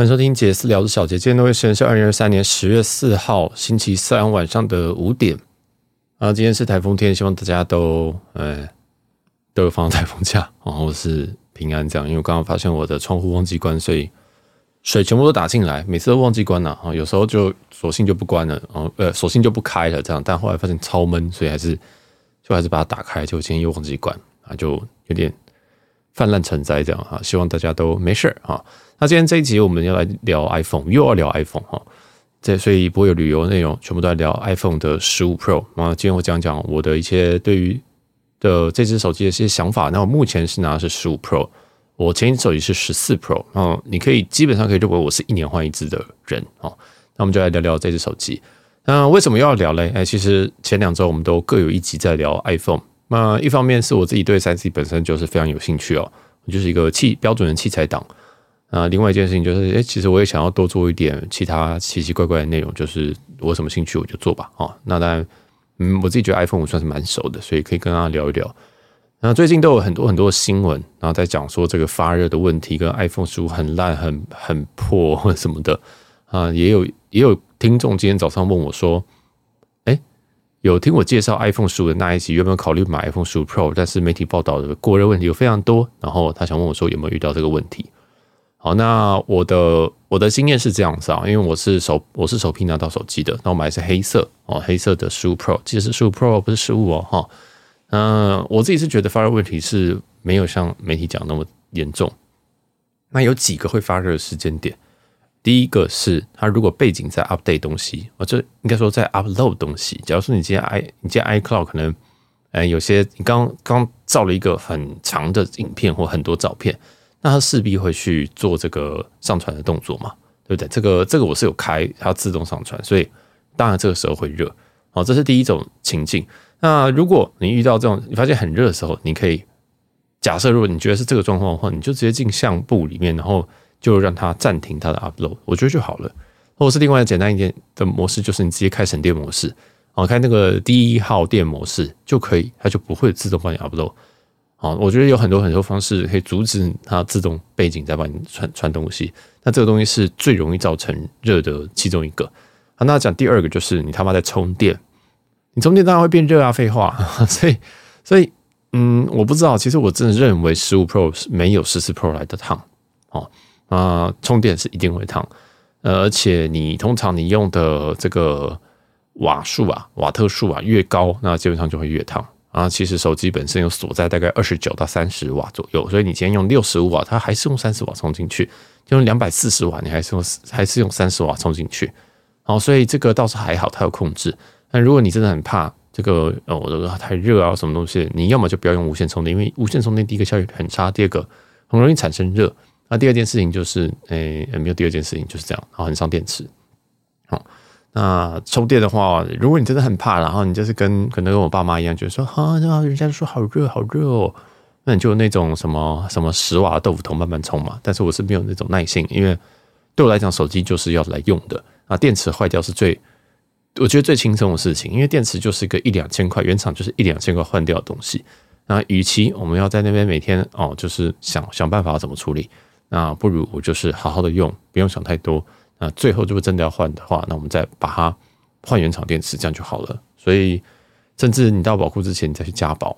欢迎收听杰斯聊的小杰，今天的时间是二零二三年十月四号星期三晚上的五点。啊，今天是台风天，希望大家都呃都有放台风假，然后是平安这样。因为我刚刚发现我的窗户忘记关，所以水全部都打进来，每次都忘记关了啊。有时候就索性就不关了，哦呃，索性就不开了这样。但后来发现超闷，所以还是就还是把它打开。就今天又忘记关啊，就有点泛滥成灾这样哈。希望大家都没事啊。那今天这一集我们要来聊 iPhone，又要聊 iPhone 哈，这所以不会有旅游内容，全部都在聊 iPhone 的十五 Pro。那今天我讲讲我的一些对于的这只手机的一些想法。那我目前是拿的是十五 Pro，我前一只手机是十四 Pro。嗯，你可以基本上可以认为我是一年换一只的人哦。那我们就来聊聊这只手机。那为什么又要聊嘞？哎，其实前两周我们都各有一集在聊 iPhone。那一方面是我自己对三 C 本身就是非常有兴趣哦，我就是一个器标准的器材党。啊，另外一件事情就是，哎，其实我也想要多做一点其他奇奇怪怪的内容，就是我什么兴趣我就做吧，哦，那当然，嗯，我自己觉得 iPhone 五算是蛮熟的，所以可以跟大家聊一聊。那最近都有很多很多新闻，然后在讲说这个发热的问题，跟 iPhone 十五很烂、很很破或什么的啊，也有也有听众今天早上问我说，哎，有听我介绍 iPhone 十五的那一集，有没有考虑买 iPhone 十五 Pro？但是媒体报道的过热问题有非常多，然后他想问我说有没有遇到这个问题。好，那我的我的经验是这样子啊，因为我是首我是首批拿到手机的，那我买的是黑色哦，黑色的十五 Pro，其实十五 Pro 不是十五哦哈。嗯，我自己是觉得发热问题是没有像媒体讲那么严重。那有几个会发热的时间点，第一个是它如果背景在 update 东西，我这应该说在 upload 东西。假如说你今天 i 你今天 iCloud 可能，呃，有些你刚刚照了一个很长的影片或很多照片。那它势必会去做这个上传的动作嘛，对不对？这个这个我是有开，它自动上传，所以当然这个时候会热。好，这是第一种情境。那如果你遇到这种你发现很热的时候，你可以假设，如果你觉得是这个状况的话，你就直接进相簿里面，然后就让它暂停它的 upload，我觉得就好了。或者是另外简单一点的模式，就是你直接开省电模式，哦，开那个低耗电模式就可以，它就不会自动帮你 upload。啊，我觉得有很多很多方式可以阻止它自动背景在帮你传传东西。那这个东西是最容易造成热的其中一个。啊，那讲第二个就是你他妈在充电，你充电当然会变热啊，废话。所以，所以，嗯，我不知道，其实我真的认为十五 Pro 是没有十四 Pro 来的烫。哦，啊，充电是一定会烫，呃而且你通常你用的这个瓦数啊、瓦特数啊越高，那基本上就会越烫。啊，其实手机本身有锁在大概二十九到三十瓦左右，所以你今天用六十五瓦，它还是用三十瓦充进去；就用两百四十瓦，你还是用还是用三十瓦充进去。好，所以这个倒是还好，它有控制。但如果你真的很怕这个哦，我的太热啊，什么东西，你要么就不要用无线充电，因为无线充电第一个效率很差，第二个很容易产生热。那第二件事情就是，诶，没有第二件事情就是这样，然后很伤电池。好。那充电的话，如果你真的很怕，然后你就是跟可能跟我爸妈一样，觉得说啊，人家说好热好热哦，那你就那种什么什么十瓦豆腐头慢慢充嘛。但是我是没有那种耐性，因为对我来讲，手机就是要来用的啊。电池坏掉是最我觉得最轻松的事情，因为电池就是个一两千块，原厂就是一两千块换掉的东西。那与其我们要在那边每天哦，就是想想办法怎么处理，那不如我就是好好的用，不用想太多。那最后如果真的要换的话，那我们再把它换原厂电池，这样就好了。所以，甚至你到保固之前，你再去加保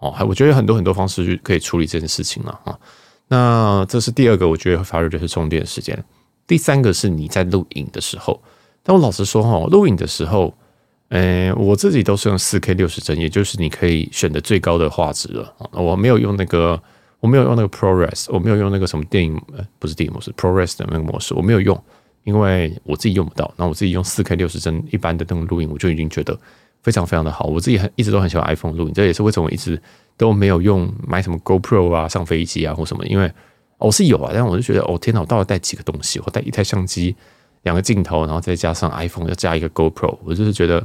哦。还我觉得有很多很多方式去可以处理这件事情了啊。那这是第二个，我觉得会发热就是充电时间。第三个是你在录影的时候。但我老实说哈，录影的时候，诶，我自己都是用四 K 六十帧，也就是你可以选的最高的画质了。我没有用那个，我没有用那个 ProRes，我没有用那个什么电影，不是电影模式，ProRes 的那个模式，我没有用。因为我自己用不到，那我自己用四 K 六十帧一般的那种录影，我就已经觉得非常非常的好。我自己很一直都很喜欢 iPhone 录影，这也是为什么我一直都没有用买什么 GoPro 啊，上飞机啊或什么。因为我是有啊，但我就觉得哦天哪，我到底带几个东西？我带一台相机、两个镜头，然后再加上 iPhone，要加一个 GoPro，我就是觉得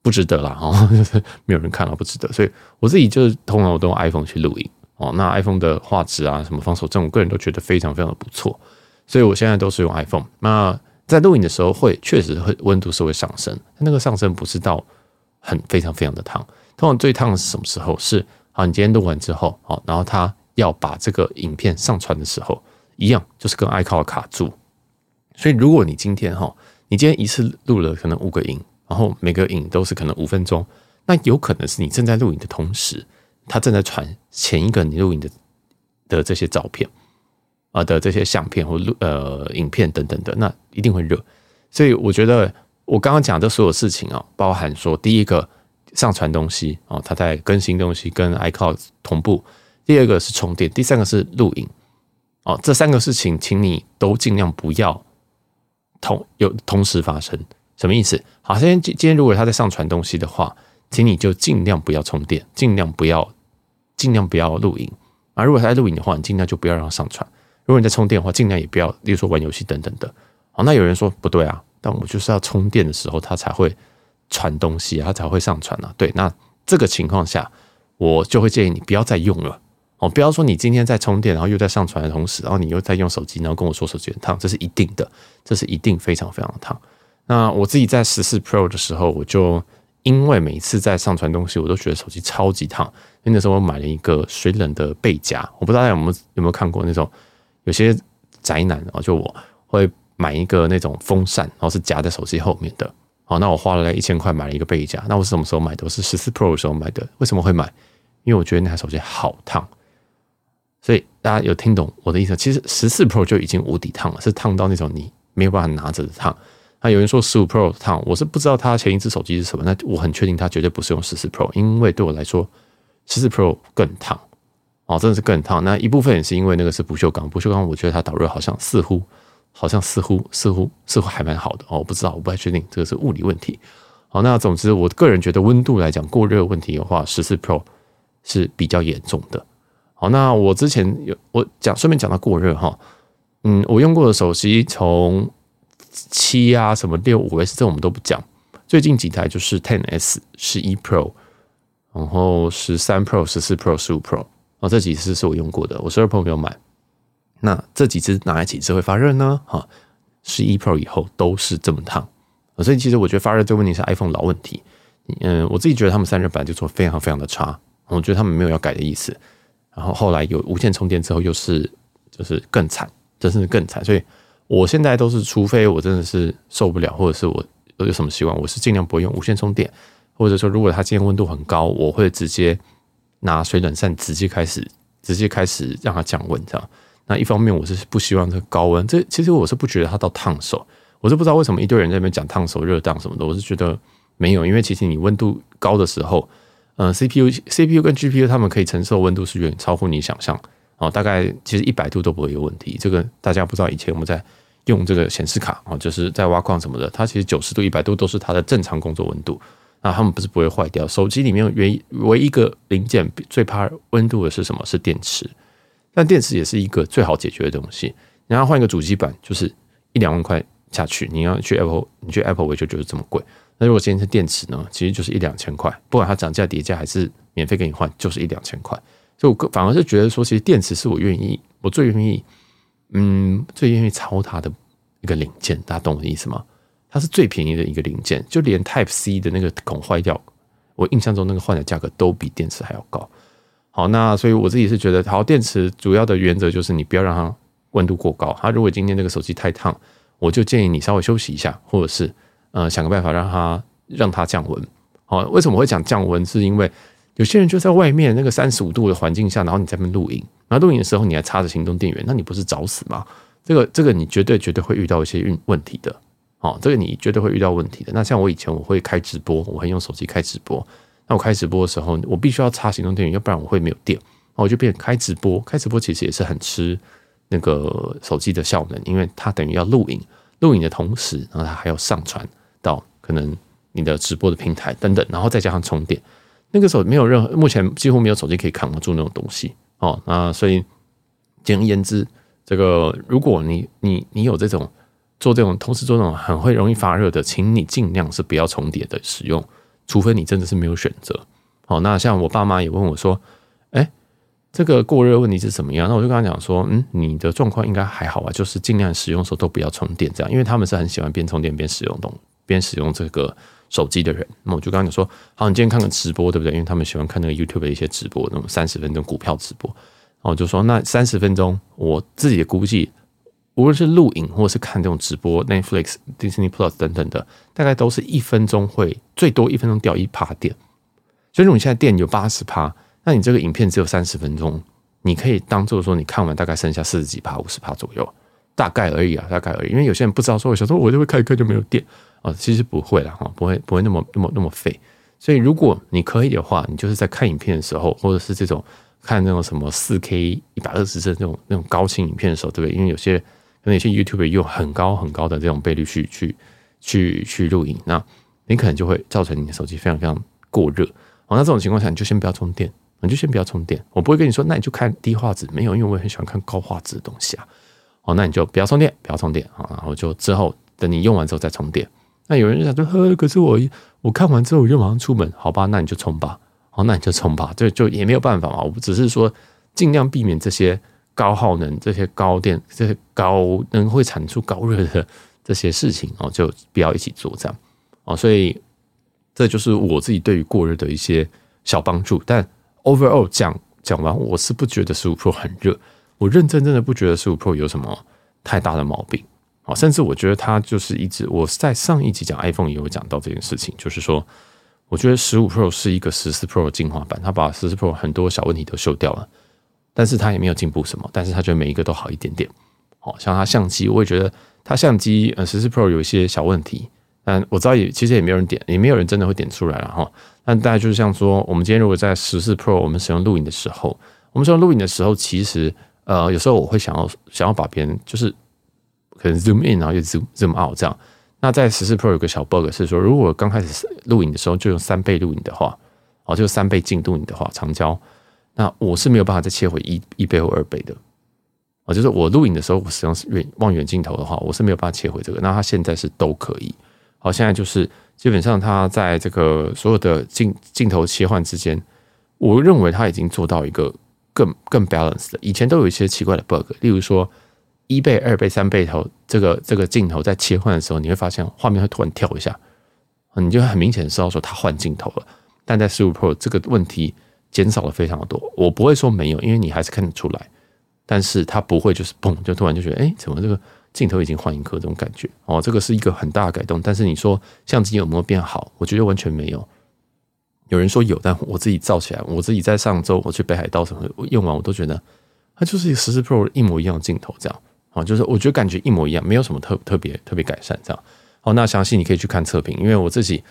不值得啦。哦，就 是没有人看了不值得，所以我自己就是通常我都用 iPhone 去录影哦。那 iPhone 的画质啊，什么防手震，我个人都觉得非常非常的不错。所以我现在都是用 iPhone。那在录影的时候会确实会温度是会上升，那个上升不是到很非常非常的烫。通常最烫的是什么时候？是好，你今天录完之后，好，然后他要把这个影片上传的时候，一样，就是跟 iCloud 卡住。所以如果你今天哈，你今天一次录了可能五个影，然后每个影都是可能五分钟，那有可能是你正在录影的同时，他正在传前一个你录影的的这些照片啊的这些相片或录呃影片等等的，那一定会热。所以我觉得我刚刚讲的所有事情啊，包含说第一个上传东西啊，它在更新东西跟 iCloud 同步；第二个是充电；第三个是录影。哦，这三个事情，请你都尽量不要同有同时发生。什么意思？好，今天今天如果他在上传东西的话，请你就尽量不要充电，尽量不要尽量不要录影。啊，如果他在录影的话，你尽量就不要让他上传。如果你在充电的话，尽量也不要，例如说玩游戏等等的。好，那有人说不对啊，但我就是要充电的时候，它才会传东西，它才会上传啊。对，那这个情况下，我就会建议你不要再用了。哦，不要说你今天在充电，然后又在上传的同时，然后你又在用手机，然后跟我说手机很烫，这是一定的，这是一定非常非常的烫。那我自己在十四 Pro 的时候，我就因为每次在上传东西，我都觉得手机超级烫。因为那时候我买了一个水冷的背夹，我不知道大家有没有有没有看过那种有些宅男啊，就我会买一个那种风扇，然后是夹在手机后面的。好，那我花了一千块买了一个背夹。那我是什么时候买的？我是十四 Pro 的时候买的。为什么会买？因为我觉得那台手机好烫。所以大家有听懂我的意思？其实十四 Pro 就已经无敌烫了，是烫到那种你没有办法拿着的烫。那有人说十五 Pro 烫，我是不知道他前一只手机是什么。那我很确定他绝对不是用十四 Pro，因为对我来说十四 Pro 更烫哦，真的是更烫。那一部分也是因为那个是不锈钢，不锈钢我觉得它导热好像似乎好像似乎似乎似乎还蛮好的哦，我不知道，我不太确定这个是物理问题。好，那总之我个人觉得温度来讲过热问题的话，十四 Pro 是比较严重的。好，那我之前有我讲，顺便讲到过热哈，嗯，我用过的手机从七啊什么六五 S 这我们都不讲，最近几台就是 Ten S、十一 Pro，然后十三 Pro、十四 Pro、十五 Pro，哦，这几支是我用过的，我十二 Pro 没有买。那这几支哪几支会发热呢？哈，十一 Pro 以后都是这么烫，所以其实我觉得发热这个问题是 iPhone 老问题。嗯，我自己觉得他们散热板就做非常非常的差，我觉得他们没有要改的意思。然后后来有无线充电之后，又是就是更惨，真是更惨。所以我现在都是，除非我真的是受不了，或者是我有什么习惯，我是尽量不会用无线充电，或者说如果它今天温度很高，我会直接拿水冷扇直接开始，直接开始让它降温这样。那一方面我是不希望这个高温，这其实我是不觉得它到烫手，我是不知道为什么一堆人在那边讲烫手、热当什么的，我是觉得没有，因为其实你温度高的时候。嗯，CPU、CPU 跟 GPU 他们可以承受温度是远超乎你想象哦，大概其实一百度都不会有问题。这个大家不知道，以前我们在用这个显示卡啊，就是在挖矿什么的，它其实九十度、一百度都是它的正常工作温度。那他们不是不会坏掉。手机里面唯唯一一个零件最怕温度的是什么？是电池。但电池也是一个最好解决的东西。你要换一个主机板，就是一两万块下去。你要去 Apple，你去 Apple 维修就是这么贵。那如果今天是电池呢？其实就是一两千块，不管它涨价叠价还是免费给你换，就是一两千块。所以我反而是觉得说，其实电池是我愿意，我最愿意，嗯，最愿意抄它的一个零件。大家懂我的意思吗？它是最便宜的一个零件，就连 Type C 的那个孔坏掉，我印象中那个换的价格都比电池还要高。好，那所以我自己是觉得，好，电池主要的原则就是你不要让它温度过高。它如果今天那个手机太烫，我就建议你稍微休息一下，或者是。呃，想个办法让它让它降温。好，为什么会讲降温？是因为有些人就在外面那个三十五度的环境下，然后你在那边录影，然后录影的时候你还插着行动电源，那你不是找死吗？这个这个你绝对绝对会遇到一些运问题的。哦，这个你绝对会遇到问题的。那像我以前我会开直播，我会用手机开直播。那我开直播的时候，我必须要插行动电源，要不然我会没有电。那我就变开直播，开直播其实也是很吃那个手机的效能，因为它等于要录影，录影的同时，然后它还要上传。到可能你的直播的平台等等，然后再加上充电，那个时候没有任何，目前几乎没有手机可以扛得住那种东西哦。那所以简而言之，这个如果你你你有这种做这种同时做这种很会容易发热的，请你尽量是不要重叠的使用，除非你真的是没有选择。好，那像我爸妈也问我说，哎，这个过热问题是怎么样？那我就跟他讲说，嗯，你的状况应该还好啊，就是尽量使用的时候都不要充电，这样，因为他们是很喜欢边充电边使用东。边使用这个手机的人，那我就刚刚讲说，好，你今天看个直播，对不对？因为他们喜欢看那个 YouTube 的一些直播，那种三十分钟股票直播。哦，就说那三十分钟，我自己估计，无论是录影或者是看这种直播，Netflix、Disney Plus 等等的，大概都是一分钟会最多一分钟掉一趴电。所以如果你现在电有八十趴，那你这个影片只有三十分钟，你可以当做说你看完大概剩下四十几趴、五十趴左右，大概而已啊，大概而已。因为有些人不知道说，我想说我就会看一看就没有电啊，其实不会啦，哈，不会不会那么那么那么废。所以如果你可以的话，你就是在看影片的时候，或者是这种看那种什么四 K 一百二十帧那种那种高清影片的时候，对不对？因为有些可能有些 YouTube 用很高很高的这种倍率去去去去录影，那你可能就会造成你的手机非常非常过热。好，那这种情况下，你就先不要充电，你就先不要充电。我不会跟你说，那你就看低画质，没有，因为我也很喜欢看高画质的东西啊。哦，那你就不要充电，不要充电啊。然后就之后等你用完之后再充电。那有人就想说，呵，可是我我看完之后我就马上出门，好吧？那你就充吧。好，那你就充吧。这就也没有办法嘛。我只是说尽量避免这些高耗能、这些高电、这些高能会产出高热的这些事情哦，就不要一起做这样哦。所以。这就是我自己对于过热的一些小帮助，但 overall 讲讲完，我是不觉得十五 Pro 很热，我认真真的不觉得十五 Pro 有什么太大的毛病啊，甚至我觉得它就是一直我在上一集讲 iPhone 也有讲到这件事情，就是说，我觉得十五 Pro 是一个十四 Pro 的进化版，它把十四 Pro 很多小问题都修掉了，但是它也没有进步什么，但是它觉得每一个都好一点点，好像它相机，我也觉得它相机呃十四 Pro 有一些小问题。但我知道也其实也没有人点，也没有人真的会点出来了哈。但大概就是像说，我们今天如果在十四 Pro 我们使用录影的时候，我们使用录影的时候，其实呃有时候我会想要想要把别人就是可能 zoom in 然后又 zoom zoom out 这样。那在十四 Pro 有个小 bug 是说，如果刚开始录影的时候就用三倍录影的话，哦就三倍镜录影的话长焦，那我是没有办法再切回一一倍或二倍的。啊，就是我录影的时候我使用远望远镜头的话，我是没有办法切回这个。那它现在是都可以。好，现在就是基本上，它在这个所有的镜镜头切换之间，我认为它已经做到一个更更 balance 的。以前都有一些奇怪的 bug，例如说一倍、二倍、三倍头，这个这个镜头在切换的时候，你会发现画面会突然跳一下，你就很明显知道说它换镜头了。但在十五 Pro 这个问题减少了非常多，我不会说没有，因为你还是看得出来，但是它不会就是嘣就突然就觉得，哎，怎么这个？镜头已经换一颗，这种感觉哦，这个是一个很大的改动。但是你说相机有没有变好？我觉得完全没有。有人说有，但我自己照起来，我自己在上周我去北海道什么用完，我都觉得它就是一个十四 Pro 一模一样的镜头，这样啊，就是我觉得感觉一模一样，没有什么特特别特别改善这样。好，那详细你可以去看测评，因为我自己。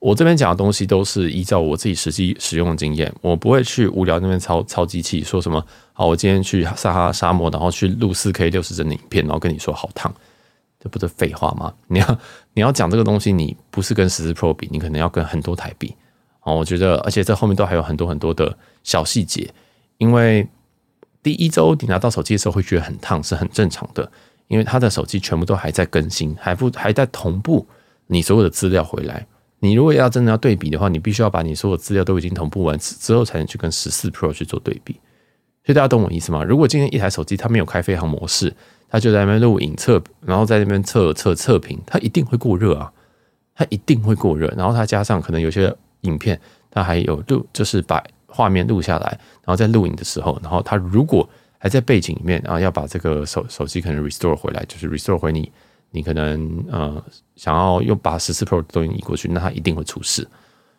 我这边讲的东西都是依照我自己实际使用的经验，我不会去无聊那边操操机器，说什么好，我今天去撒哈拉沙漠，然后去录四 K 六十帧的影片，然后跟你说好烫，这不是废话吗？你要你要讲这个东西，你不是跟十四 Pro 比，你可能要跟很多台比。哦，我觉得，而且这后面都还有很多很多的小细节，因为第一周你拿到手机的时候会觉得很烫，是很正常的，因为他的手机全部都还在更新，还不还在同步你所有的资料回来。你如果要真的要对比的话，你必须要把你所有资料都已经同步完之后，才能去跟十四 Pro 去做对比。所以大家懂我意思吗？如果今天一台手机它没有开飞行模式，它就在那边录影测，然后在那边测测测评，它一定会过热啊！它一定会过热。然后它加上可能有些影片，它还有录，就是把画面录下来，然后在录影的时候，然后它如果还在背景里面，然后要把这个手手机可能 restore 回来，就是 restore 回你。你可能呃想要又把十四 Pro 的东西移过去，那它一定会出事。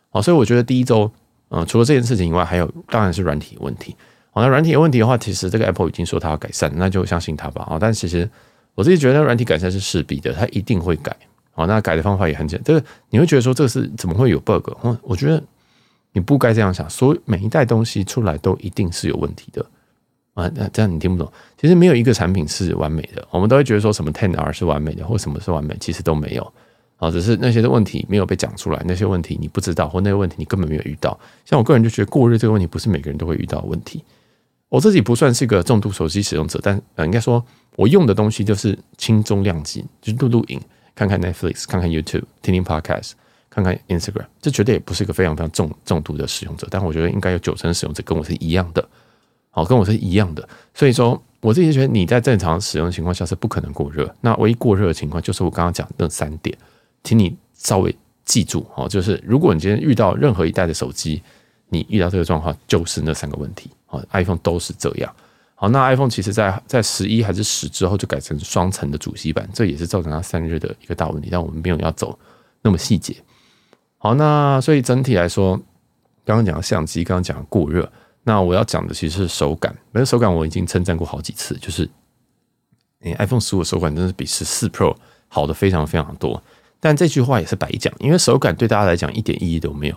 好，所以我觉得第一周，呃，除了这件事情以外，还有当然是软体问题。好，那软体的问题的话，其实这个 Apple 已经说它要改善，那就相信它吧。啊，但其实我自己觉得软体改善是势必的，它一定会改。好，那改的方法也很简单。这个你会觉得说这个是怎么会有 bug？我我觉得你不该这样想，所以每一代东西出来都一定是有问题的。啊，那这样你听不懂。其实没有一个产品是完美的，我们都会觉得说什么 Ten R 是完美的，或什么是完美，其实都没有。啊，只是那些的问题没有被讲出来，那些问题你不知道，或那些问题你根本没有遇到。像我个人就觉得过热这个问题不是每个人都会遇到的问题。我自己不算是个重度手机使用者，但呃，应该说我用的东西就是轻重量级，就是录录影、看看 Netflix、看看 YouTube、听听 Podcast、看看 Instagram，这绝对也不是一个非常非常重重度的使用者。但我觉得应该有九成使用者跟我是一样的。好，跟我是一样的，所以说我自己觉得你在正常使用情况下是不可能过热。那唯一过热的情况就是我刚刚讲的那三点，请你稍微记住哦，就是如果你今天遇到任何一代的手机，你遇到这个状况，就是那三个问题。哦，iPhone 都是这样。好，那 iPhone 其实在在十一还是十之后就改成双层的主机板，这也是造成它散热的一个大问题。但我们没有要走那么细节。好，那所以整体来说，刚刚讲的相机，刚刚讲的过热，那我要讲的其实是手感。那手感我已经称赞过好几次，就是你 iPhone 十五手感真的是比十四 Pro 好的非常非常多。但这句话也是白讲，因为手感对大家来讲一点意义都没有。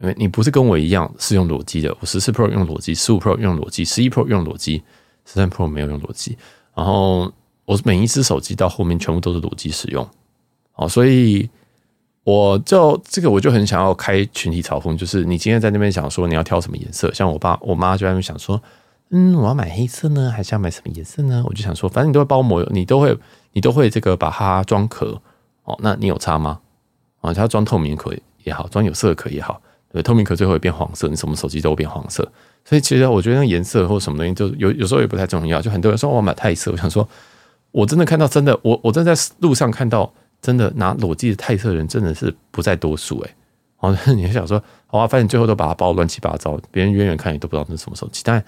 因为你不是跟我一样是用裸机的，我十四 Pro 用裸机，十五 Pro 用裸机，十一 Pro 用裸机，十三 Pro 没有用裸机。然后我每一只手机到后面全部都是裸机使用，哦，所以我就这个我就很想要开群体嘲讽，就是你今天在那边想说你要挑什么颜色，像我爸我妈就在那边想说，嗯，我要买黑色呢，还是要买什么颜色呢？我就想说，反正你都会包膜，你都会你都会这个把它装壳，哦，那你有差吗？啊，它装透明壳也好，装有色壳也好。对，透明壳最后会变黄色，你什么手机都会变黄色。所以其实我觉得那颜色或什么东西，就有有时候也不太重要。就很多人说我买钛色，我想说，我真的看到真的，我我真在路上看到真的拿裸机的泰色人真的是不在多数哎。哦，你还想说，好啊，反正最后都把它包乱七八糟，别人远远看也都不知道那是什么手机。但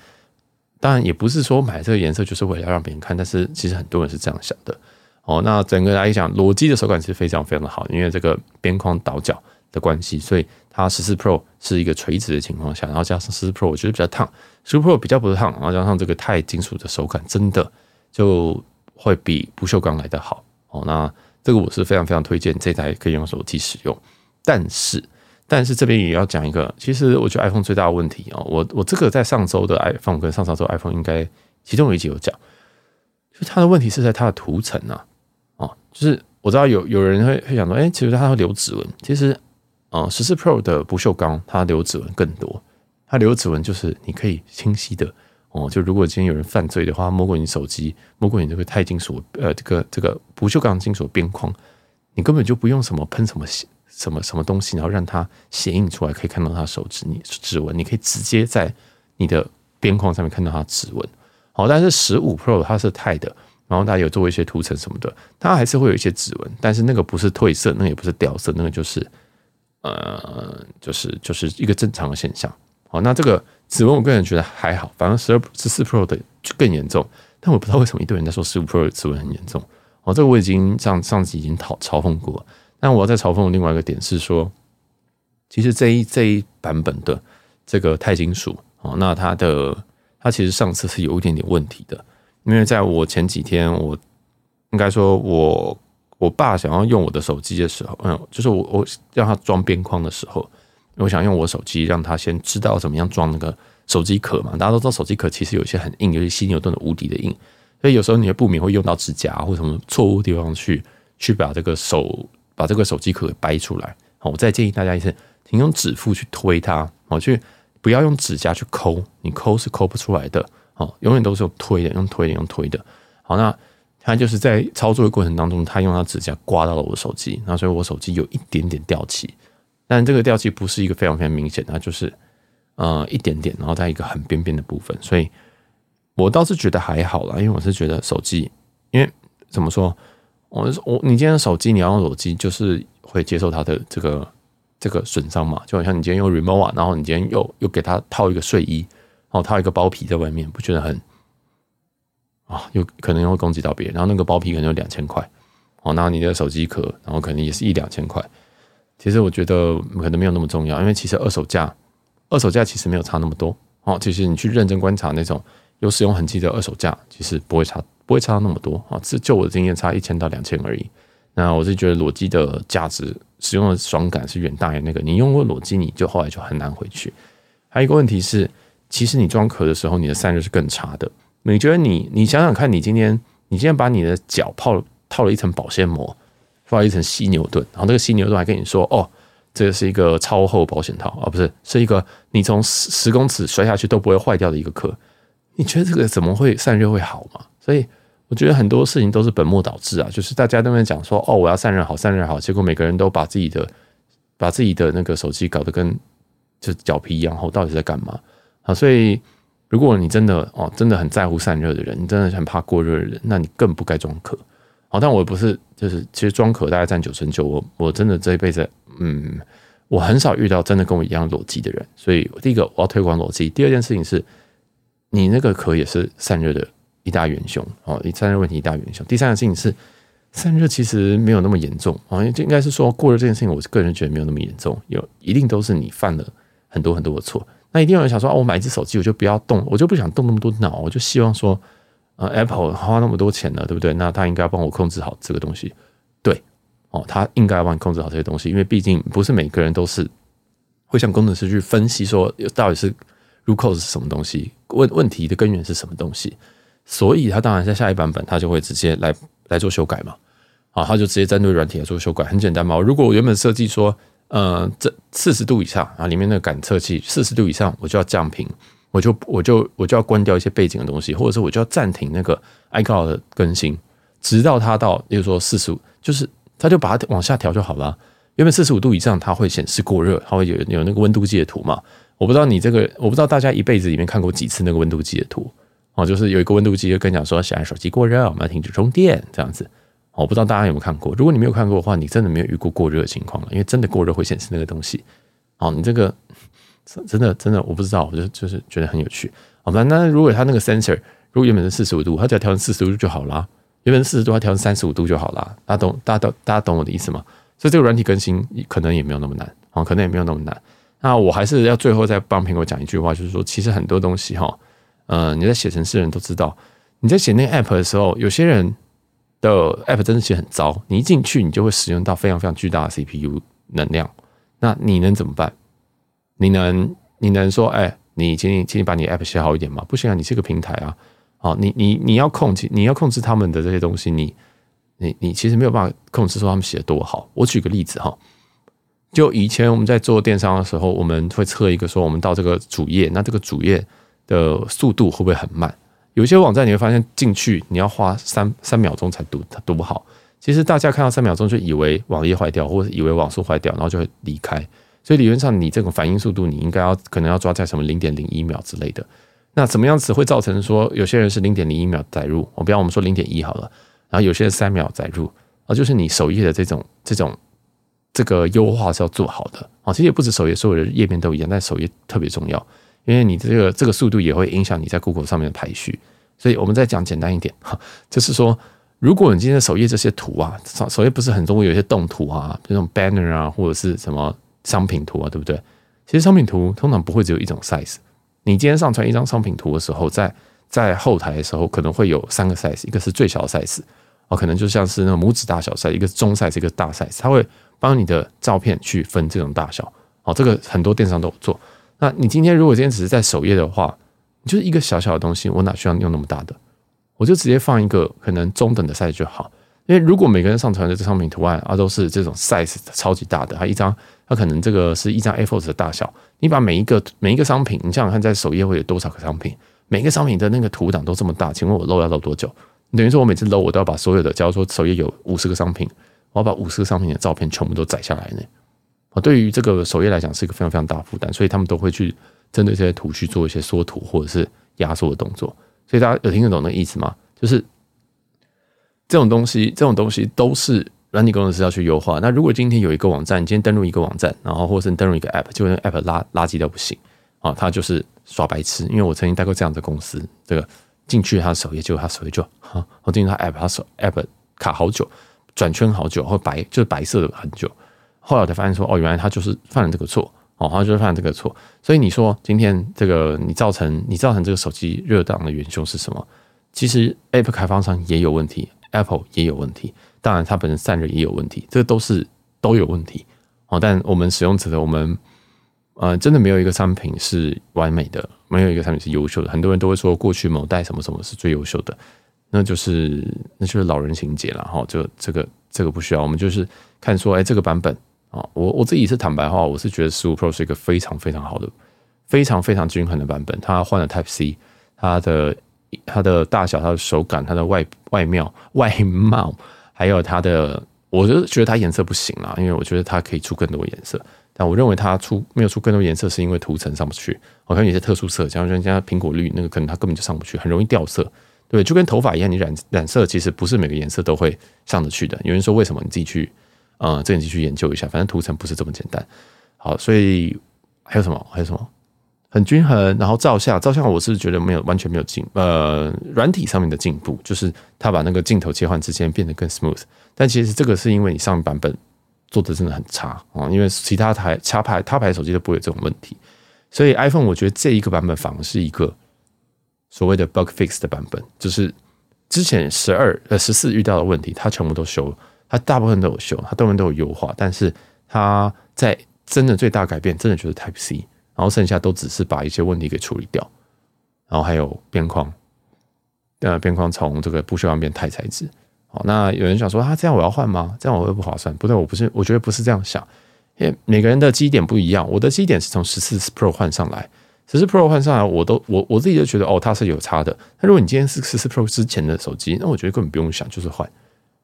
当然也不是说买这个颜色就是为了让别人看，但是其实很多人是这样想的。哦，那整个来讲，裸机的手感其实非常非常的好，因为这个边框倒角的关系，所以。它十四 Pro 是一个垂直的情况下，然后加上十四 Pro 我觉得比较烫，十五 Pro 比较不烫，然后加上这个钛金属的手感，真的就会比不锈钢来的好哦。那这个我是非常非常推荐这台可以用手机使用，但是但是这边也要讲一个，其实我觉得 iPhone 最大的问题啊，我我这个在上周的 iPhone 跟上上周 iPhone 应该其中有一集有讲，就它的问题是在它的涂层啊，哦，就是我知道有有人会会想说，哎，其实它会留指纹，其实。啊，十四 Pro 的不锈钢，它留指纹更多。它留指纹就是你可以清晰的哦，就如果今天有人犯罪的话，摸过你手机，摸过你这个钛金属，呃，这个这个不锈钢金属边框，你根本就不用什么喷什么什么什么东西，然后让它显影出来，可以看到它手指你指纹，你可以直接在你的边框上面看到它指纹。好，但是十五 Pro 它是钛的，然后它有做一些涂层什么的，它还是会有一些指纹，但是那个不是褪色，那个也不是掉色，那个就是。呃，就是就是一个正常的现象。好，那这个指纹我个人觉得还好，反正十二、十四 Pro 的就更严重。但我不知道为什么一堆人在说十五 Pro 的指纹很严重。哦，这个我已经上上集已经讨嘲讽过了。但我要再嘲讽另外一个点是说，其实这一这一版本的这个钛金属哦，那它的它其实上次是有一点点问题的，因为在我前几天，我应该说我。我爸想要用我的手机的时候，嗯，就是我我让他装边框的时候，我想用我手机让他先知道怎么样装那个手机壳嘛。大家都知道手机壳其实有些很硬，有些犀牛盾的无敌的硬，所以有时候你的不免会用到指甲或什么错误地方去去把这个手把这个手机壳掰出来。好，我再建议大家一次，请用指腹去推它，好，去不要用指甲去抠，你抠是抠不出来的。好，永远都是用推的，用推的，用推的。好，那。他就是在操作的过程当中，他用他指甲刮到了我手机，那所以我手机有一点点掉漆，但这个掉漆不是一个非常非常明显，它就是呃一点点，然后在一个很边边的部分，所以我倒是觉得还好啦，因为我是觉得手机，因为怎么说，我我你今天手机你要用手机，就是会接受它的这个这个损伤嘛，就好像你今天用 remote，然后你今天又又给它套一个睡衣，然后套一个包皮在外面，不觉得很？啊，有可能会攻击到别人，然后那个包皮可能有两千块，哦，然后你的手机壳，然后可能也是一两千块。其实我觉得可能没有那么重要，因为其实二手价，二手价其实没有差那么多。哦，其实你去认真观察那种有使用痕迹的二手价，其实不会差，不会差那么多啊。这就我的经验，差一千到两千而已。那我是觉得裸机的价值，使用的爽感是远大于那个。你用过裸机，你就后来就很难回去。还有一个问题是，其实你装壳的时候，你的散热是更差的。你觉得你你想想看，你今天你今天把你的脚泡套了一层保鲜膜，放一层犀牛盾，然后那个犀牛盾还跟你说：“哦，这个是一个超厚保险套啊，不是，是一个你从十十公尺摔下去都不会坏掉的一个壳。”你觉得这个怎么会散热会好吗？所以我觉得很多事情都是本末倒置啊，就是大家都在讲说：“哦，我要散热好，散热好。”结果每个人都把自己的把自己的那个手机搞得跟就脚皮一样厚，到底是在干嘛啊？所以。如果你真的哦，真的很在乎散热的人，你真的很怕过热的人，那你更不该装壳。好，但我不是，就是其实装壳大概占九成九。我我真的这一辈子，嗯，我很少遇到真的跟我一样裸机的人。所以第一个我要推广裸机，第二件事情是，你那个壳也是散热的一大元凶哦，你散热问题一大元凶。第三个事情是，散热其实没有那么严重啊，就应该是说过热这件事情，我个人觉得没有那么严重，有一定都是你犯了很多很多的错。那一定有人想说，哦，我买一只手机，我就不要动，我就不想动那么多脑，我就希望说，呃，Apple 花那么多钱了，对不对？那他应该帮我控制好这个东西，对，哦，他应该帮你控制好这些东西，因为毕竟不是每个人都是会向工程师去分析说，到底是 root cause 是什么东西，问问题的根源是什么东西，所以他当然在下一版本，他就会直接来来做修改嘛，啊，他就直接针对软体来做修改，很简单嘛。如果我原本设计说，呃，这四十度以上啊，里面那个感测器四十度以上，我就要降频，我就我就我就要关掉一些背景的东西，或者是我就要暂停那个 iCloud 的更新，直到它到，比如说四十五，就是它就把它往下调就好了。原本四十五度以上，它会显示过热，它会有有那个温度计的图嘛？我不知道你这个，我不知道大家一辈子里面看过几次那个温度计的图哦，就是有一个温度计就跟你讲说，现在手机过热，我们要停止充电这样子。我不知道大家有没有看过，如果你没有看过的话，你真的没有遇过过热的情况了，因为真的过热会显示那个东西。哦，你这个真的真的我不知道，我就就是觉得很有趣。好吧，那如果它那个 sensor 如果原本是四十五度，它只要调成四十五度就好啦。原本四十度，它调成三十五度就好啦。大家懂，大家懂，大家懂我的意思吗？所以这个软体更新可能也没有那么难，哦，可能也没有那么难。那我还是要最后再帮苹果讲一句话，就是说，其实很多东西哈，嗯，你在写程式的人都知道，你在写那个 app 的时候，有些人。的 app 真的写很糟，你一进去你就会使用到非常非常巨大的 CPU 能量，那你能怎么办？你能你能说，哎，你请你请你把你 app 写好一点吗？不行啊，你是个平台啊，好，你你你要控制你要控制他们的这些东西，你你你其实没有办法控制说他们写的多好。我举个例子哈，就以前我们在做电商的时候，我们会测一个说，我们到这个主页，那这个主页的速度会不会很慢？有些网站你会发现进去你要花三三秒钟才读它读不好，其实大家看到三秒钟就以为网页坏掉，或者以为网速坏掉，然后就会离开。所以理论上你这种反应速度你应该要可能要抓在什么零点零一秒之类的。那怎么样子会造成说有些人是零点零一秒载入？我比方我们说零点一好了，然后有些人三秒载入啊，就是你首页的这种这种这个优化是要做好的啊。其实也不止首页，所有的页面都一样，但首页特别重要。因为你这个这个速度也会影响你在 Google 上面的排序，所以我们再讲简单一点哈，就是说，如果你今天首页这些图啊，首页不是很多有些动图啊，这种 banner 啊，或者是什么商品图啊，对不对？其实商品图通常不会只有一种 size。你今天上传一张商品图的时候，在在后台的时候可能会有三个 size，一个是最小的 size 哦，可能就像是那种拇指大小 size，一个是中 size，一个大 size，它会帮你的照片去分这种大小。哦，这个很多电商都有做。那你今天如果今天只是在首页的话，你就是一个小小的东西，我哪需要用那么大的？我就直接放一个可能中等的 size 就好。因为如果每个人上传的这商品图案啊都是这种 size 超级大的，它一张它可能这个是一张 A4 的大小，你把每一个每一个商品，你想想看，在首页会有多少个商品？每个商品的那个图档都这么大，请问我 load 要 load 多久？等于说我每次 load 我都要把所有的，假如说首页有五十个商品，我要把五十个商品的照片全部都载下来呢。啊，对于这个首页来讲是一个非常非常大负担，所以他们都会去针对这些图去做一些缩图或者是压缩的动作。所以大家有听得懂那意思吗？就是这种东西，这种东西都是软体工程师要去优化。那如果今天有一个网站，你今天登录一个网站，然后或者是你登录一个 App，就那 App 垃垃圾到不行啊，它就是耍白痴。因为我曾经带过这样的公司，这个进去他首页，结果他首页就哈，我进去他 App，他首 App 卡好久，转圈好久，或白就是白色的很久。后来我才发现说，哦，原来他就是犯了这个错，哦，他就是犯了这个错。所以你说今天这个你造成你造成这个手机热档的元凶是什么？其实 App 开发商也有问题，Apple 也有问题，当然它本身散热也有问题，这都是都有问题。哦，但我们使用者的我们，呃，真的没有一个商品是完美的，没有一个商品是优秀的。很多人都会说过去某代什么什么是最优秀的，那就是那就是老人情节了哈。就这个这个不需要，我们就是看说，哎，这个版本。啊，我我自己是坦白话，我是觉得十五 Pro 是一个非常非常好的、非常非常均衡的版本。它换了 Type C，它的它的大小、它的手感、它的外外貌、外貌，还有它的，我就觉得它颜色不行啦，因为我觉得它可以出更多颜色。但我认为它出没有出更多颜色，是因为涂层上不去。我看有些特殊色，像人家苹果绿那个，可能它根本就上不去，很容易掉色。对，就跟头发一样，你染染色其实不是每个颜色都会上得去的。有人说为什么？你自己去。啊、嗯，这你继续研究一下，反正涂层不是这么简单。好，所以还有什么？还有什么？很均衡，然后照相，照相我是觉得没有完全没有进，呃，软体上面的进步，就是它把那个镜头切换之间变得更 smooth。但其实这个是因为你上版本做的真的很差啊，因为其他台插牌插牌手机都不会有这种问题，所以 iPhone 我觉得这一个版本反而是一个所谓的 bug fix 的版本，就是之前十二呃十四遇到的问题，它全部都修，它大部分都有修，它大部分都有优化，但是它在真的最大改变，真的就是 Type C。然后剩下都只是把一些问题给处理掉，然后还有边框，呃，边框从这个不锈钢变钛材质。好，那有人想说，啊，这样我要换吗？这样我会不划算？不对，我不是，我觉得不是这样想，因为每个人的基点不一样。我的基点是从十四 Pro 换上来，十四 Pro 换上来，我都我我自己就觉得，哦，它是有差的。那如果你今天是十四 Pro 之前的手机，那我觉得根本不用想，就是换，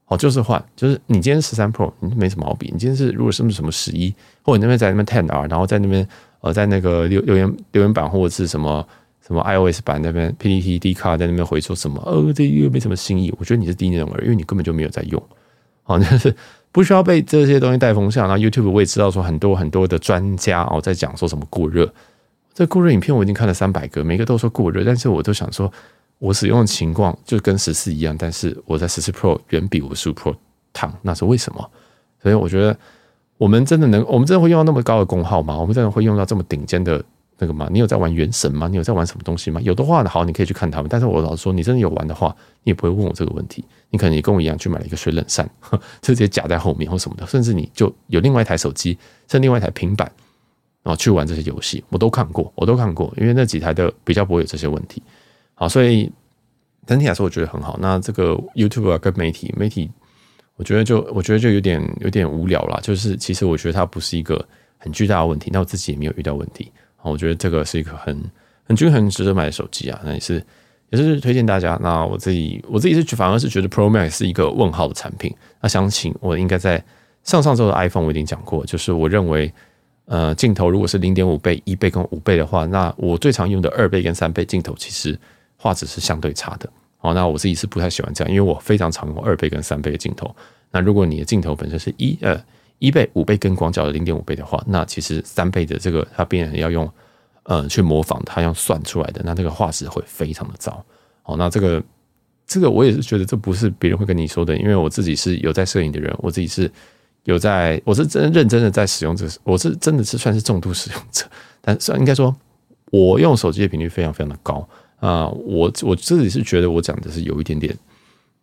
哦，就是换，就是你今天十三 Pro，你没什么毛病。你今天是如果是不是什么十一，或者那边在那边 Ten R，然后在那边。呃，在那个留留言留言板或者是什么什么 iOS 版那边，PTT Dcard 在那边回说什么？呃，这又没什么新意。我觉得你是低能儿，因为你根本就没有在用。好，就是不需要被这些东西带风向。然后 YouTube 我也知道说很多很多的专家哦在讲说什么过热。这过热影片我已经看了三百个，每个都说过热，但是我都想说，我使用的情况就跟十四一样，但是我在十四 Pro 远比我十五 Pro 烫，那是为什么？所以我觉得。我们真的能，我们真的会用到那么高的功耗吗？我们真的会用到这么顶尖的那个吗？你有在玩原神吗？你有在玩什么东西吗？有的话，好，你可以去看他们。但是我老实说，你真的有玩的话，你也不会问我这个问题。你可能也跟我一样去买了一个水冷扇，直接夹在后面或什么的，甚至你就有另外一台手机，甚至另外一台平板，然后去玩这些游戏，我都看过，我都看过，因为那几台的比较不会有这些问题。好，所以整体来说，我觉得很好。那这个 YouTube，跟媒体，媒体。我觉得就我觉得就有点有点无聊了，就是其实我觉得它不是一个很巨大的问题，那我自己也没有遇到问题。我觉得这个是一个很很均衡、值得买的手机啊，那也是也是推荐大家。那我自己我自己是反而是觉得 Pro Max 是一个问号的产品。那详情我应该在上上周的 iPhone 我已经讲过，就是我认为呃镜头如果是零点五倍、一倍跟五倍的话，那我最常用的二倍跟三倍镜头其实画质是相对差的。好，那我自己是不太喜欢这样，因为我非常常用二倍跟三倍的镜头。那如果你的镜头本身是一呃一倍、五倍跟广角的零点五倍的话，那其实三倍的这个它变成要用呃去模仿它要算出来的，那这个画质会非常的糟。好，那这个这个我也是觉得这不是别人会跟你说的，因为我自己是有在摄影的人，我自己是有在，我是真认真的在使用这个，我是真的是算是重度使用者，但是应该说我用手机的频率非常非常的高。啊、我我自己是觉得我讲的是有一点点，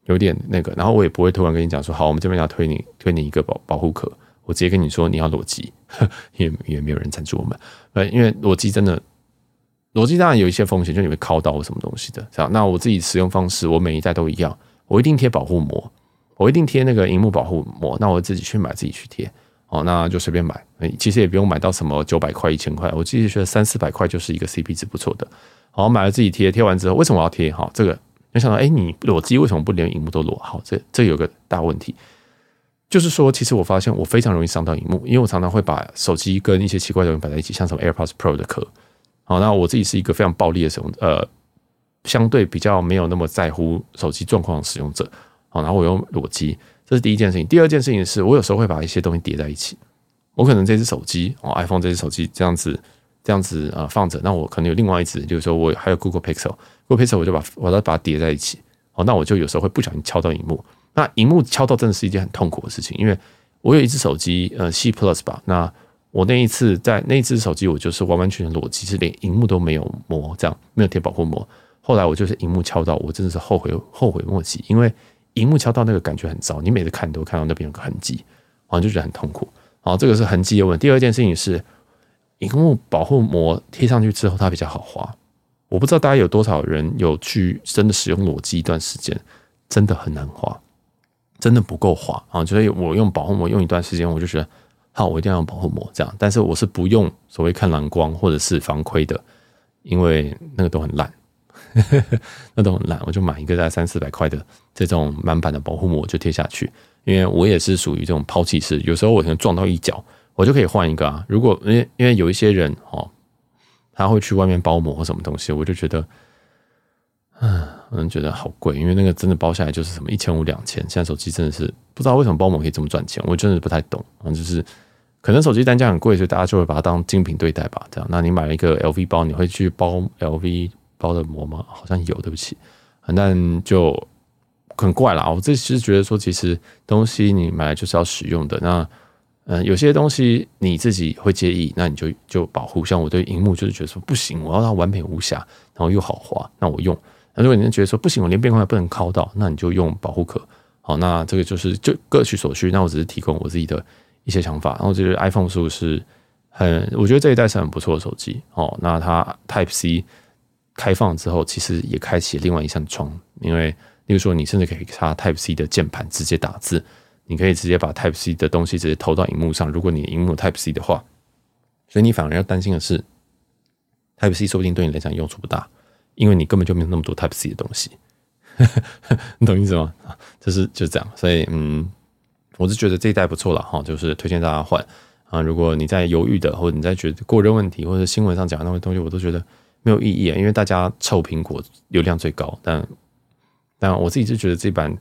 有点那个，然后我也不会突然跟你讲说，好，我们这边要推你推你一个保保护壳，我直接跟你说你要裸机，因为因为没有人赞助我们，呃，因为裸机真的，裸机当然有一些风险，就你会靠到什么东西的，这样。那我自己使用方式，我每一代都一样，我一定贴保护膜，我一定贴那个荧幕保护膜，那我自己去买，自己去贴，哦，那就随便买，其实也不用买到什么九百块、一千块，我自己觉得三四百块就是一个 CP 值不错的。好，买了自己贴，贴完之后，为什么我要贴？好，这个没想到，哎，你裸机为什么不连荧幕都裸？好，这这有个大问题，就是说，其实我发现我非常容易伤到荧幕，因为我常常会把手机跟一些奇怪的东西摆在一起，像什么 AirPods Pro 的壳。好，那我自己是一个非常暴力的使用，呃，相对比较没有那么在乎手机状况的使用者。好，然后我用裸机，这是第一件事情。第二件事情是我有时候会把一些东西叠在一起，我可能这只手机哦，iPhone 这只手机这样子。这样子啊，放着，那我可能有另外一只，就是说我还有 Google Pixel，Google Pixel 我就把我要把它叠在一起，哦，那我就有时候会不小心敲到荧幕，那荧幕敲到真的是一件很痛苦的事情，因为我有一只手机，呃，C Plus 吧，那我那一次在那一只手机，我就是完完全全裸机，是连荧幕都没有膜，这样没有贴保护膜，后来我就是荧幕敲到，我真的是后悔后悔莫及，因为荧幕敲到那个感觉很糟，你每次看都看到那边有个痕迹，然后就觉得很痛苦，好，这个是痕迹的问题。第二件事情是。荧幕保护膜贴上去之后，它比较好滑。我不知道大家有多少人有去真的使用裸机一段时间，真的很难滑，真的不够滑啊！所以我用保护膜用一段时间，我就觉得好，我一定要用保护膜这样。但是我是不用所谓看蓝光或者是防窥的，因为那个都很烂，那都很烂。我就买一个在三四百块的这种满版的保护膜就贴下去，因为我也是属于这种抛弃式，有时候我可能撞到一脚。我就可以换一个啊！如果因为因为有一些人哦，他会去外面包膜或什么东西，我就觉得，嗯，我觉得好贵，因为那个真的包下来就是什么一千五两千。现在手机真的是不知道为什么包膜可以这么赚钱，我真的不太懂。就是可能手机单价很贵，所以大家就会把它当精品对待吧。这样，那你买了一个 LV 包，你会去包 LV 包的膜吗？好像有，对不起，但就很怪啦。我这其实觉得说，其实东西你买来就是要使用的。那嗯，有些东西你自己会介意，那你就就保护。像我对荧幕就是觉得说不行，我要它完美无瑕，然后又好滑，那我用。那如果你觉得说不行，我连边框也不能靠到，那你就用保护壳。好，那这个就是就各取所需。那我只是提供我自己的。一些想法，然后我觉得 iPhone 十五是很，我觉得这一代是很不错的手机哦。那它 Type C 开放之后，其实也开启另外一扇窗，因为例如说，你甚至可以插 Type C 的键盘直接打字，你可以直接把 Type C 的东西直接投到荧幕上。如果你荧幕 Type C 的话，所以你反而要担心的是 Type C 说不定对你来讲用处不大，因为你根本就没有那么多 Type C 的东西，你懂意思吗？就是就是这样，所以嗯。我是觉得这一代不错了哈，就是推荐大家换啊。如果你在犹豫的，或者你在觉得过热问题，或者新闻上讲的那些东西，我都觉得没有意义啊，因为大家臭苹果流量最高。但但我自己就觉得这版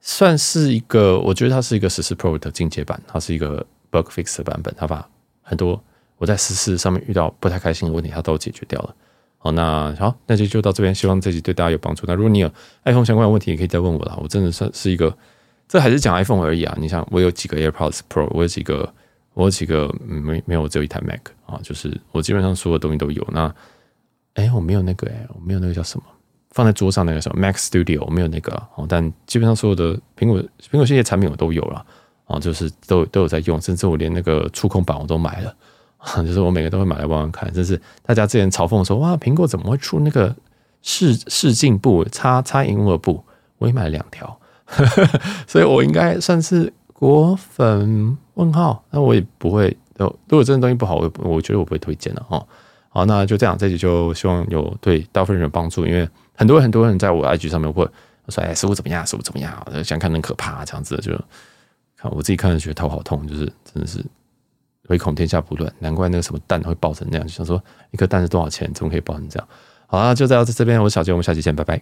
算是一个，我觉得它是一个十四 Pro 的进阶版，它是一个 bug fix 的版本，它把很多我在十四上面遇到不太开心的问题，它都解决掉了。好，那好，那就就到这边，希望这集对大家有帮助。那如果你有 iPhone 相关的问题，也可以再问我啦。我真的算是一个。这还是讲 iPhone 而已啊！你想，我有几个 AirPods Pro，我有几个，我有几个没没有，我只有一台 Mac 啊，就是我基本上所有东西都有。那，哎，我没有那个哎，我没有那个叫什么，放在桌上那个什么 Mac Studio，没有那个哦。但基本上所有的苹果苹果系列产品我都有了啊，就是都都有在用，甚至我连那个触控板我都买了，就是我每个都会买来玩玩看。就是大家之前嘲讽说，哇，苹果怎么会出那个视视镜布插插萤幕布？我也买了两条。所以我应该算是果粉问号，那我也不会。如果真的东西不好，我我觉得我不会推荐了哈。好，那就这样，这集就希望有对大部分人有帮助，因为很多很多人在我 IG 上面问说：“哎，食物怎么样？食物怎么样？”想看很可怕这样子，就看我自己看着觉得头好痛，就是真的是唯恐天下不乱，难怪那个什么蛋会爆成那样。就想说一颗蛋是多少钱？怎么可以爆成这样？好啊，就在这边，我是小杰，我们下期见，拜拜。